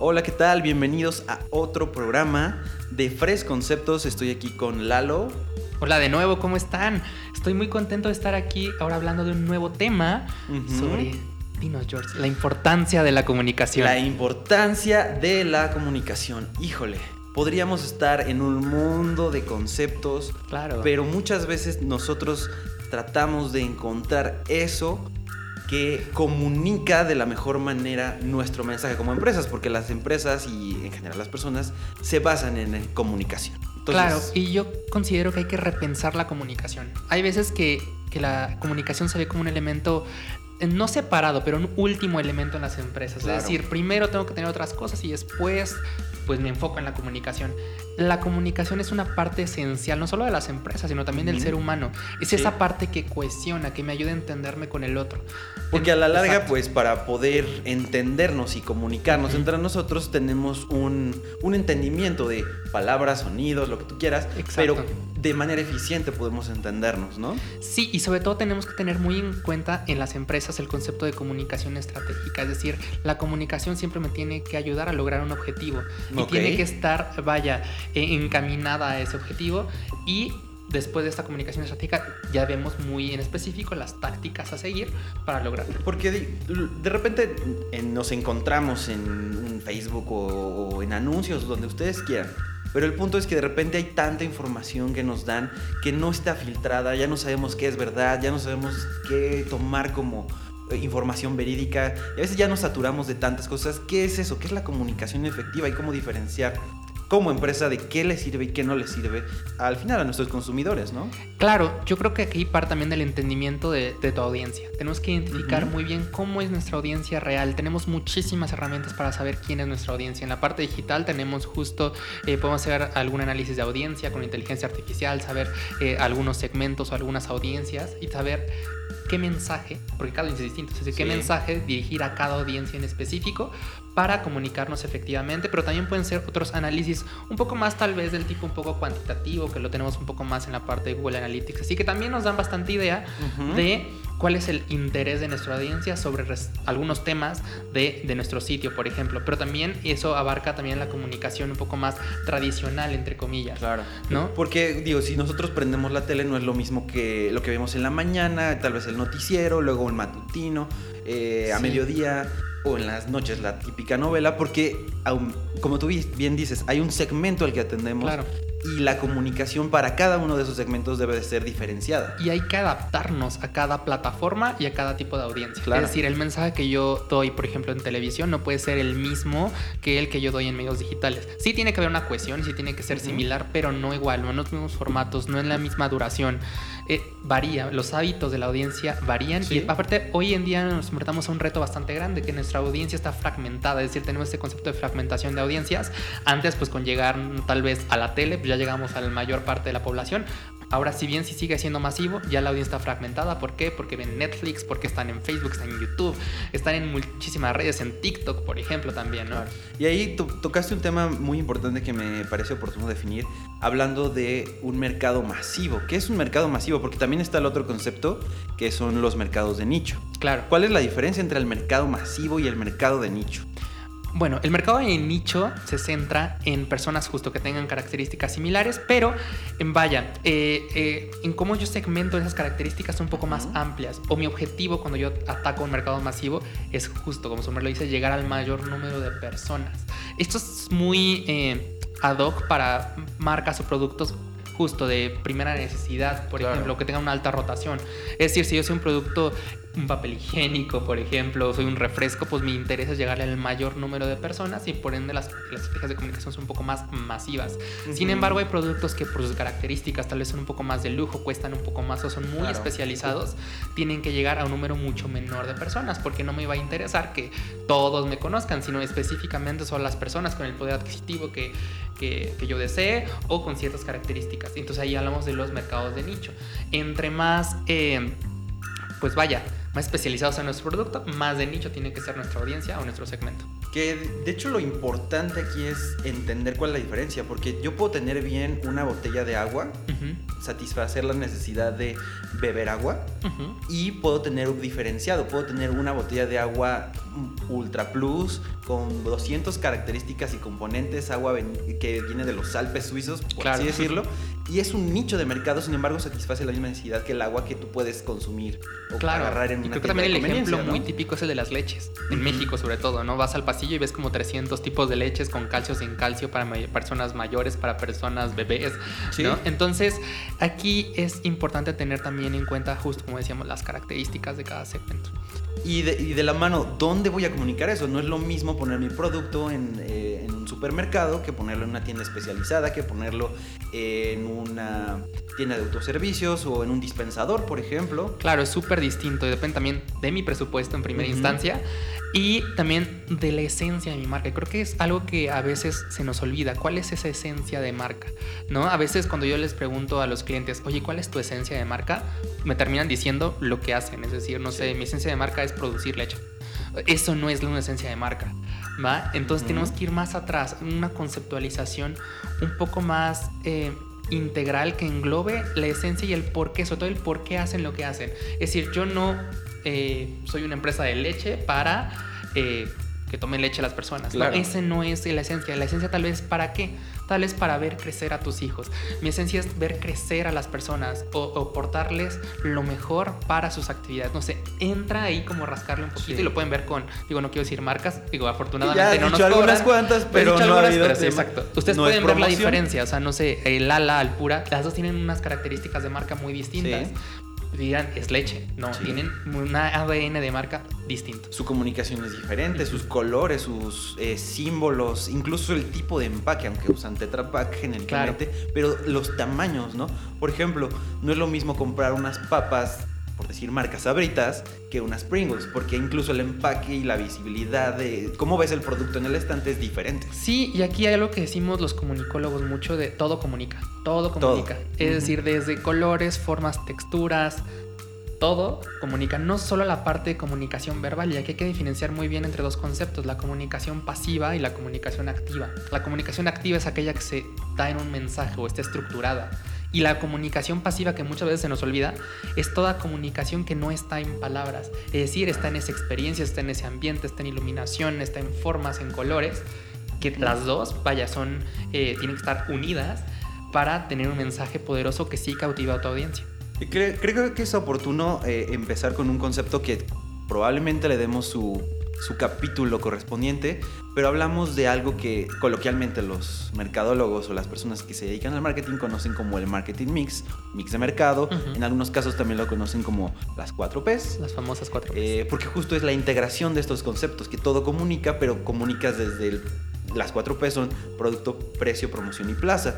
Hola, ¿qué tal? Bienvenidos a otro programa de Fresh Conceptos. Estoy aquí con Lalo. Hola de nuevo, ¿cómo están? Estoy muy contento de estar aquí ahora hablando de un nuevo tema sobre, dinos George, la importancia de la comunicación. La importancia de la comunicación. Híjole, podríamos estar en un mundo de conceptos, claro. pero muchas veces nosotros tratamos de encontrar eso que comunica de la mejor manera nuestro mensaje como empresas, porque las empresas y en general las personas se basan en, en comunicación. Entonces, claro, y yo considero que hay que repensar la comunicación. Hay veces que, que la comunicación se ve como un elemento eh, no separado, pero un último elemento en las empresas. Claro. Es decir, primero tengo que tener otras cosas y después pues me enfoco en la comunicación. La comunicación es una parte esencial no solo de las empresas, sino también del ser humano. Es Sí. esa parte que cohesiona, que me ayuda a entenderme con el otro. Porque a la larga, Exacto. pues para poder entendernos y comunicarnos entre nosotros, tenemos un, un entendimiento de palabras, sonidos, lo que tú quieras, Exacto. pero de manera eficiente podemos entendernos, ¿no? Sí, y sobre todo tenemos que tener muy en cuenta en las empresas el concepto de comunicación estratégica. Es decir, la comunicación siempre me tiene que ayudar a lograr un objetivo. Y tiene que estar, vaya, eh, encaminada a ese objetivo. Y después de esta comunicación estratégica ya vemos muy en específico las tácticas a seguir para lograrlo. Porque de, de repente nos encontramos en Facebook o, o en anuncios, donde ustedes quieran. Pero el punto es que de repente hay tanta información que nos dan que no está filtrada, ya no sabemos qué es verdad, ya no sabemos qué tomar como información verídica y a veces ya nos saturamos de tantas cosas. ¿Qué es eso? ¿Qué es la comunicación efectiva y cómo diferenciar como empresa de qué le sirve y qué no le sirve al final a nuestros consumidores, ¿no? Claro, yo creo que aquí parte también del entendimiento de, de tu audiencia. Tenemos que identificar muy bien cómo es nuestra audiencia real. Tenemos muchísimas herramientas para saber quién es nuestra audiencia. En la parte digital tenemos justo, eh, podemos hacer algún análisis de audiencia con inteligencia artificial, saber eh, algunos segmentos o algunas audiencias y saber qué mensaje, porque cada audiencia es distinto, es decir, qué Sí. mensaje dirigir a cada audiencia en específico para comunicarnos efectivamente, pero también pueden ser otros análisis un poco más tal vez del tipo un poco cuantitativo, que lo tenemos un poco más en la parte de Google Analytics, así que también nos dan bastante idea de cuál es el interés de nuestra audiencia sobre algunos temas de, de nuestro sitio, por ejemplo, pero también eso abarca también la comunicación un poco más tradicional, entre comillas. Claro. ¿No? Porque, digo, si nosotros prendemos la tele, no es lo mismo que lo que vemos en la mañana, tal vez el noticiero, luego el matutino, eh, a mediodía o en las noches la típica novela, porque, como tú bi- bien dices, hay un segmento al que atendemos Claro. y la comunicación para cada uno de esos segmentos debe de ser diferenciada. Y hay que adaptarnos a cada plataforma y a cada tipo de audiencia. Claro. Es decir, el mensaje que yo doy, por ejemplo, en televisión no puede ser el mismo que el que yo doy en medios digitales. Sí tiene que haber una cohesión, sí tiene que ser similar, pero no igual, no en los mismos formatos, no en la misma duración. Eh, varía, los hábitos de la audiencia varían Sí. y aparte hoy en día nos enfrentamos a un reto bastante grande, que nuestra audiencia está fragmentada, es decir, tenemos este concepto de fragmentación de audiencias. Antes, pues con llegar mm, tal vez a la tele, pues ya llegamos a la mayor parte de la población. Ahora, si bien si sigue siendo masivo, ya la audiencia está fragmentada. ¿Por qué? Porque ven Netflix, porque están en Facebook, están en YouTube, están en muchísimas redes, en TikTok, por ejemplo, también, ¿no? Y ahí to- tocaste un tema muy importante que me parece oportuno definir, hablando de un mercado masivo. ¿Qué es un mercado masivo? Porque también está el otro concepto, que son los mercados de nicho. Claro. ¿Cuál es la diferencia entre el mercado masivo y el mercado de nicho? Bueno, el mercado de nicho se centra en personas justo que tengan características similares, pero en vaya, eh, eh, en cómo yo segmento esas características son un poco más amplias. O mi objetivo cuando yo ataco un mercado masivo es justo, como su nombre lo dice, llegar al mayor número de personas. Esto es muy eh, ad hoc para marcas o productos justo de primera necesidad, por Claro. ejemplo, que tengan una alta rotación. Es decir, si yo soy un producto, un papel higiénico, por ejemplo, soy un refresco, pues mi interés es llegarle al mayor número de personas y por ende las, las estrategias de comunicación son un poco más masivas. Sin Ujú. embargo, hay productos que por sus características tal vez son un poco más de lujo, cuestan un poco más o son muy Claro. especializados, tienen que llegar a un número mucho menor de personas, porque no me va a interesar que todos me conozcan, sino específicamente son las personas con el poder adquisitivo que, que, que yo desee o con ciertas características. Entonces ahí hablamos de los mercados de nicho. Entre más, eh, pues vaya, más especializados en nuestro producto, más de nicho tiene que ser nuestra audiencia o nuestro segmento. Que de hecho lo importante aquí es entender cuál es la diferencia, porque yo puedo tener bien una botella de agua, satisfacer la necesidad de beber agua, y puedo tener un diferenciado, puedo tener una botella de agua Ultra Plus con 200 características y componentes, agua que viene de los Alpes suizos, por Claro. así decirlo, y es un nicho de mercado, sin embargo satisface la misma necesidad que el agua que tú puedes consumir o Claro, agarrar en y una creo que también el ejemplo muy típico es el de las leches, en. México sobre todo, ¿no? Vas al pasillo y ves como 300 tipos de leches con calcio, sin calcio, para may- personas mayores, para personas bebés, Sí. ¿no? Entonces, aquí es importante tener también en cuenta, justo como decíamos, las características de cada segmento. Y de, y de la mano, ¿dónde voy a comunicar eso? No es lo mismo poner mi producto en, eh, en un supermercado que ponerlo en una tienda especializada, que ponerlo en una tienda de autoservicios o en un dispensador, por ejemplo. Claro, es súper distinto y depende también de mi presupuesto en primera instancia y también de la esencia de mi marca. Creo que es algo que a veces se nos olvida. ¿Cuál es esa esencia de marca? ¿No? A veces cuando yo les pregunto a los clientes, oye, ¿cuál es tu esencia de marca? Me terminan diciendo lo que hacen. Es decir, no sé, mi esencia de marca es producir leche. Eso no es una esencia de marca, ¿va? Entonces tenemos que ir más atrás, una conceptualización un poco más eh, integral que englobe la esencia y el por qué, sobre todo el por qué hacen lo que hacen. Es decir, yo no eh, soy una empresa de leche para eh, que tomen leche las personas. ¿no? Claro. Ese no es la esencia. La esencia tal vez para qué? Tal vez para ver crecer a tus hijos. Mi esencia es ver crecer a las personas o, portarles lo mejor para sus actividades. No sé, entra ahí como rascarle un poquito Sí. y lo pueden ver con, digo, no quiero decir marcas, digo, afortunadamente no nos dicho algunas cobran. cuantas, pero no ha habido sí, exacto. Ustedes No es pueden ver la diferencia, o sea, no sé, el ala al pura, las dos tienen unas características de marca muy distintas. Sí. Dirán, es leche. No, Sí. tienen una ADN de marca distinto. Su comunicación es diferente, sus colores, sus eh, símbolos, incluso el tipo de empaque, aunque usan Tetra Pak genéricamente, pero los tamaños, ¿no? Por ejemplo, no es lo mismo comprar unas papas, por decir marcas sabritas, que unas Pringles, porque incluso el empaque y la visibilidad de cómo ves el producto en el estante es diferente. Sí, y aquí hay algo que decimos los comunicólogos mucho de todo comunica, todo comunica. Es decir, desde colores, formas, texturas, todo comunica, no solo la parte de comunicación verbal, y aquí hay que diferenciar muy bien entre dos conceptos, la comunicación pasiva y la comunicación activa. La comunicación activa es aquella que se da en un mensaje o está estructurada. Y la comunicación pasiva, que muchas veces se nos olvida, es toda comunicación que no está en palabras. Es decir, está en esa experiencia, está en ese ambiente, está en iluminación, está en formas, en colores, que las dos, vaya, son, eh, tienen que estar unidas para tener un mensaje poderoso que sí cautiva a tu audiencia. Y cre- creo que es oportuno eh, empezar con un concepto que probablemente le demos su, su capítulo correspondiente, pero hablamos de algo que coloquialmente los mercadólogos o las personas que se dedican al marketing conocen como el marketing mix, mix de mercado, en algunos casos también lo conocen como las 4 Ps. Las famosas cuatro Ps. eh, porque justo es la integración de estos conceptos, que todo comunica, pero comunicas desde el- las 4 P son producto, precio, promoción y plaza.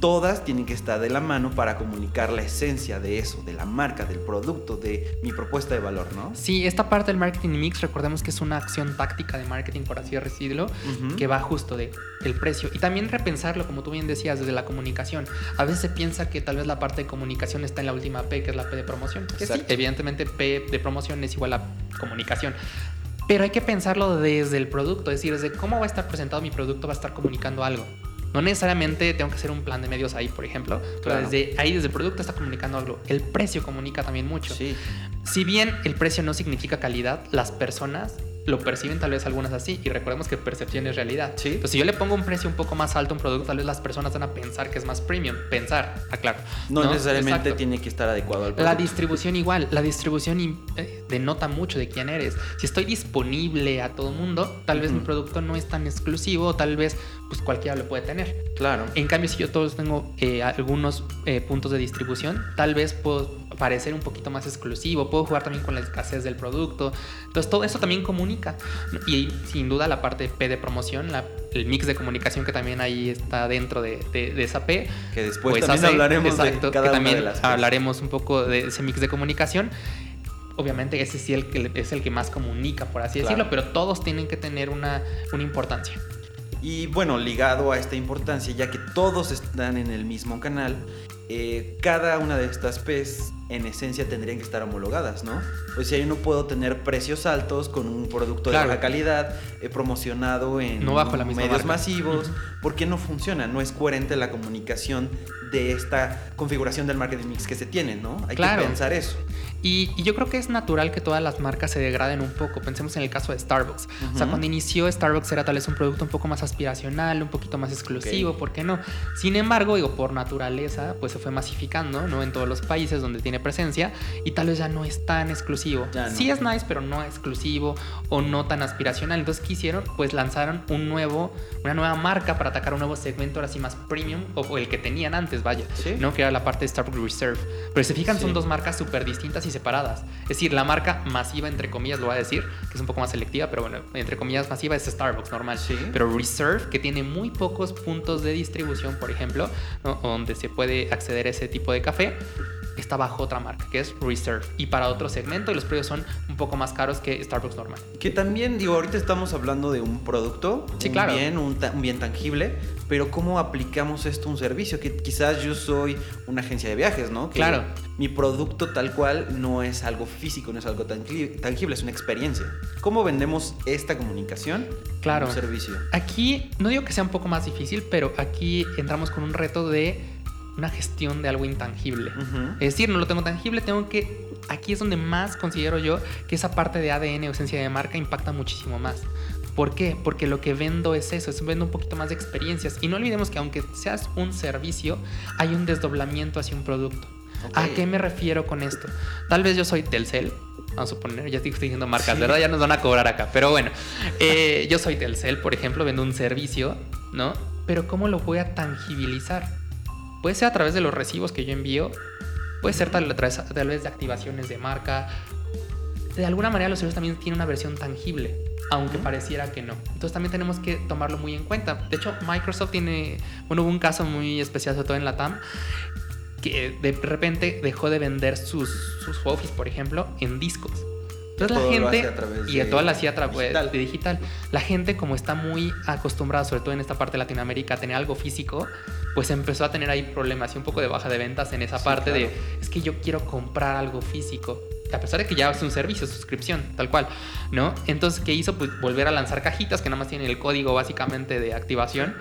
Todas tienen que estar de la mano para comunicar la esencia de eso, de la marca, del producto, de mi propuesta de valor, ¿no? Sí, esta parte del marketing mix, recordemos que es una acción táctica de marketing, por así decirlo, que va justo de el precio. Y también repensarlo como tú bien decías desde la comunicación. A veces se piensa que tal vez la parte de comunicación está en la última P que es la P de promoción. Que sí, evidentemente P de promoción es igual a comunicación pero hay que pensarlo desde el producto es decir desde cómo va a estar presentado mi producto va a estar comunicando algo no necesariamente tengo que hacer un plan de medios ahí, por ejemplo. Pero desde ahí, desde el producto, está comunicando algo. El precio comunica también mucho. Sí, Si bien el precio no significa calidad, las personas lo perciben tal vez algunas así y recordemos que percepción es realidad. Sí. Entonces, si yo le pongo un precio un poco más alto a un producto, tal vez las personas van a pensar que es más premium. Pensar, aclaro. no, ¿no? necesariamente Exacto. tiene que estar adecuado al La producto. distribución igual, la distribución eh, denota mucho de quién eres. Si estoy disponible a todo mundo, tal vez mi producto no es tan exclusivo, tal vez pues cualquiera lo puede tener. Claro. En cambio, si yo todos tengo eh, algunos eh, puntos de distribución, tal vez puedo parecer un poquito más exclusivo, puedo jugar también con la escasez del producto. Entonces, todo eso también comunica. Y sin duda la parte P de promoción, la- el mix de comunicación que también ahí está dentro de, de- de esa P. Que después pues también hace- hablaremos exacto, de cada que una también de las Ps. hablaremos un poco de ese mix de comunicación. Obviamente ese sí el que, es el que más comunica, por así Claro. decirlo, pero todos tienen que tener una, una importancia. Y bueno, ligado a esta importancia, ya que todos están en el mismo canal, eh, cada una de estas P's en esencia tendrían que estar homologadas, ¿no? O sea, yo no puedo tener precios altos con un producto Claro. de baja calidad eh, promocionado en No bajo la misma medios marca. masivos, porque no funciona, no es coherente la comunicación de esta configuración del marketing mix que se tiene, ¿no? Hay Claro. que pensar eso. Y, y yo creo que es natural que todas las marcas se degraden un poco. Pensemos en el caso de Starbucks. O sea, cuando inició Starbucks era tal vez un producto un poco más aspiracional, un poquito más exclusivo, Ok. ¿por qué no? Sin embargo, digo, por naturaleza, pues se fue masificando, ¿no? En todos los países donde tiene presencia y tal vez ya no es tan exclusivo. No. Sí es nice, pero no exclusivo o no tan aspiracional. Entonces, ¿qué hicieron? Pues lanzaron un nuevo, una nueva marca para atacar un nuevo segmento ahora sí más premium o, o el que tenían antes, vaya, Sí. ¿no? Que era la parte de Starbucks Reserve. Pero si se fijan, son dos marcas súper distintas y separadas. Es decir, la marca masiva, entre comillas, lo voy a decir, que es un poco más selectiva, pero bueno, entre comillas, masiva es Starbucks normal. Sí. Pero Reserve, que tiene muy pocos puntos de distribución, por ejemplo, ¿no? donde se puede acceder a ese tipo de café, está bajo otra marca, que es Reserve. Y para otro segmento, y los precios son un poco más caros que Starbucks normal. Que también, digo, ahorita estamos hablando de un producto, Sí, un claro. bien, un, bien tangible, pero ¿cómo aplicamos esto a un servicio? Que quizás yo soy una agencia de viajes, ¿no? Que Claro. Mi producto tal cual no es algo físico, no es algo tangible, es una experiencia. ¿Cómo vendemos esta comunicación? Claro. Un servicio. Aquí, no digo que sea un poco más difícil, pero aquí entramos con un reto de una gestión de algo intangible. Es decir, no lo tengo tangible, tengo que... Aquí es donde más considero yo que esa parte de ADN o esencia de marca impacta muchísimo más. ¿Por qué? Porque lo que vendo es eso, es vendo un poquito más de experiencias. Y no olvidemos que aunque seas un servicio, hay un desdoblamiento hacia un producto. ¿A qué me refiero con esto? Tal vez yo soy Telcel, vamos a suponer, ya estoy diciendo marcas, Sí. ¿verdad? Ya nos van a cobrar acá. Pero bueno, eh, yo soy Telcel, por ejemplo, vendo un servicio, ¿no? Pero ¿cómo lo voy a tangibilizar? Puede ser a través de los recibos que yo envío, puede ser tal, través- tal vez de activaciones de marca. De alguna manera los servicios también tienen una versión tangible, aunque pareciera que no. Entonces también tenemos que tomarlo muy en cuenta. De hecho, Microsoft tiene, bueno, hubo un caso muy especial, sobre todo en la TAM, que de repente dejó de vender sus, sus Office, por ejemplo, en discos. Entonces Todo la gente y de todo lo hacía a través digital. de digital. La gente como está muy acostumbrada, sobre todo en esta parte de Latinoamérica, a tener algo físico, pues empezó a tener ahí problemas y un poco de baja de ventas en esa Sí, parte claro. de es que yo quiero comprar algo físico. A pesar de que ya es un servicio, suscripción, tal cual, ¿no? Entonces, ¿qué hizo? Pues volver a lanzar cajitas que nada más tienen el código básicamente de activación.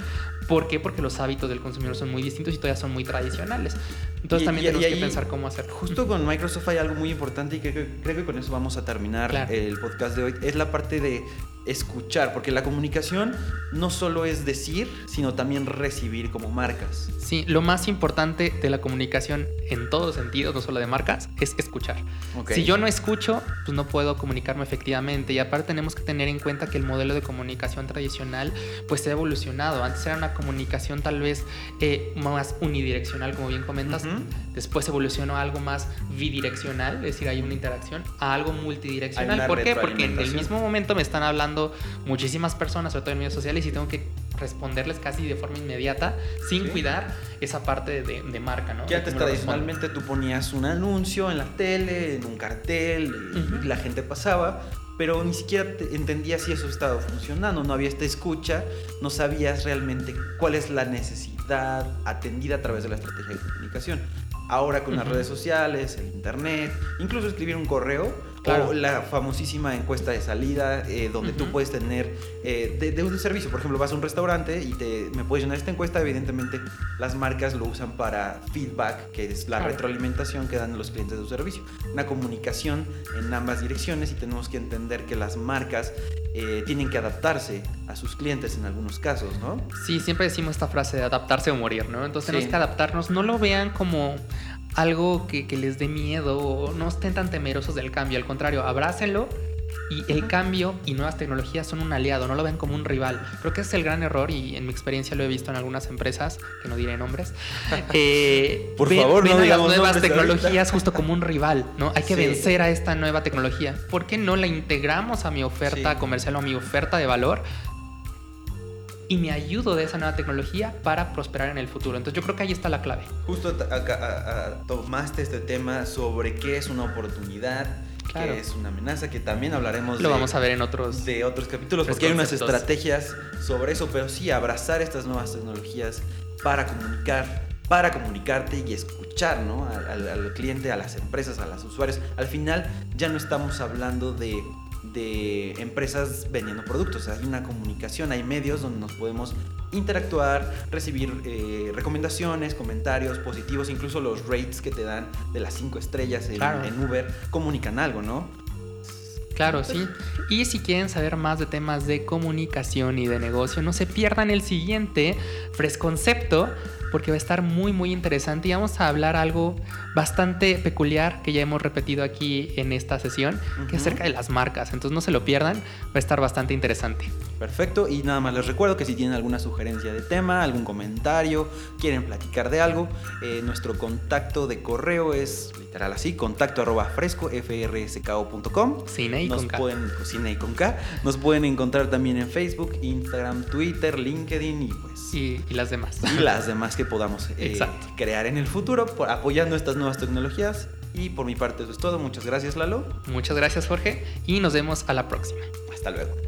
¿Por qué? Porque los hábitos del consumidor son muy distintos y todavía son muy tradicionales. Entonces Y- también y- tenemos y que pensar cómo hacerlo. Justo con Microsoft hay algo muy importante y que- creo que con eso vamos a terminar Claro. el podcast de hoy. Es la parte de escuchar, porque la comunicación no solo es decir, sino también recibir como marcas. Sí, lo más importante de la comunicación en todos sentidos, no solo de marcas, es escuchar. Ok. Si yo no escucho, pues no puedo comunicarme efectivamente. Y aparte tenemos que tener en cuenta que el modelo de comunicación tradicional pues se ha evolucionado. Antes era una comunicación tal vez eh, más unidireccional, como bien comentas. Ujú. Después evolucionó a algo más bidireccional, es decir, hay una interacción, a algo multidireccional. ¿Por qué? Porque en el mismo momento me están hablando muchísimas personas, sobre todo en medios sociales, y tengo que responderles casi de forma inmediata, sin Sí. cuidar esa parte de, de marca, ¿no? Que antes tradicionalmente tú ponías un anuncio en la tele, en un cartel, y la gente pasaba, pero ni siquiera te- entendías si eso estaba funcionando, no había esta escucha, no sabías realmente cuál es la necesidad atendida a través de la estrategia de comunicación. Ahora con las redes sociales, el internet, incluso escribir un correo Claro. o la famosísima encuesta de salida eh, donde tú puedes tener eh, de, de un servicio, por ejemplo, vas a un restaurante y te, me puedes llenar esta encuesta, evidentemente las marcas lo usan para feedback, que es la Claro. retroalimentación que dan los clientes de su servicio. Una comunicación en ambas direcciones y tenemos que entender que las marcas eh, tienen que adaptarse a sus clientes en algunos casos, ¿no? Sí, siempre decimos esta frase de adaptarse o morir, ¿no? Entonces tenemos Sí. que adaptarnos. No lo vean como algo que, que les dé miedo o no estén tan temerosos del cambio. Al contrario, abrácenlo y el cambio y nuevas tecnologías son un aliado, no lo ven como un rival. Creo que ese es el gran error y en mi experiencia lo he visto en algunas empresas, que no diré nombres. eh, Por ven- favor, no ven a las nuevas tecnologías justo como un rival, ¿no? Hay que Sí. vencer a esta nueva tecnología. ¿Por qué no la integramos a mi oferta Sí. comercial o a mi oferta de valor? Y me ayudo de esa nueva tecnología para prosperar en el futuro. Entonces yo creo que ahí está la clave. Justo acá, tomaste este tema sobre qué es una oportunidad, Claro. qué es una amenaza, que también hablaremos Lo de, vamos a ver en otros... de otros capítulos, porque hay unas estrategias sobre eso, pero sí abrazar estas nuevas tecnologías para comunicar para comunicarte y escuchar ¿no? al, al cliente, a las empresas, a los usuarios. Al final ya no estamos hablando de de empresas vendiendo productos. Hay una comunicación, hay medios donde nos podemos interactuar, recibir eh, recomendaciones, comentarios positivos, incluso los rates que te dan de las cinco estrellas en, en Uber comunican algo, ¿no? Claro, sí. Y si quieren saber más de temas de comunicación y de negocio, no se pierdan el siguiente Fresconcepto, porque va a estar muy, muy interesante y vamos a hablar algo bastante peculiar que ya hemos repetido aquí en esta sesión, que es acerca de las marcas. Entonces no se lo pierdan, va a estar bastante interesante. Perfecto, y nada más les recuerdo que si tienen alguna sugerencia de tema, algún comentario, quieren platicar de algo, eh, nuestro contacto de correo es literal así, contacto arroba fresco frsko.com. Cine y Nos con K. pueden, cine y con K. Nos pueden encontrar también en Facebook, Instagram, Twitter, LinkedIn y Y, y las demás. Y las demás que podamos eh, crear en el futuro, por, apoyando estas nuevas tecnologías. Y por mi parte eso es todo. Muchas gracias Lalo. Muchas gracias Jorge y nos vemos a la próxima. Hasta luego.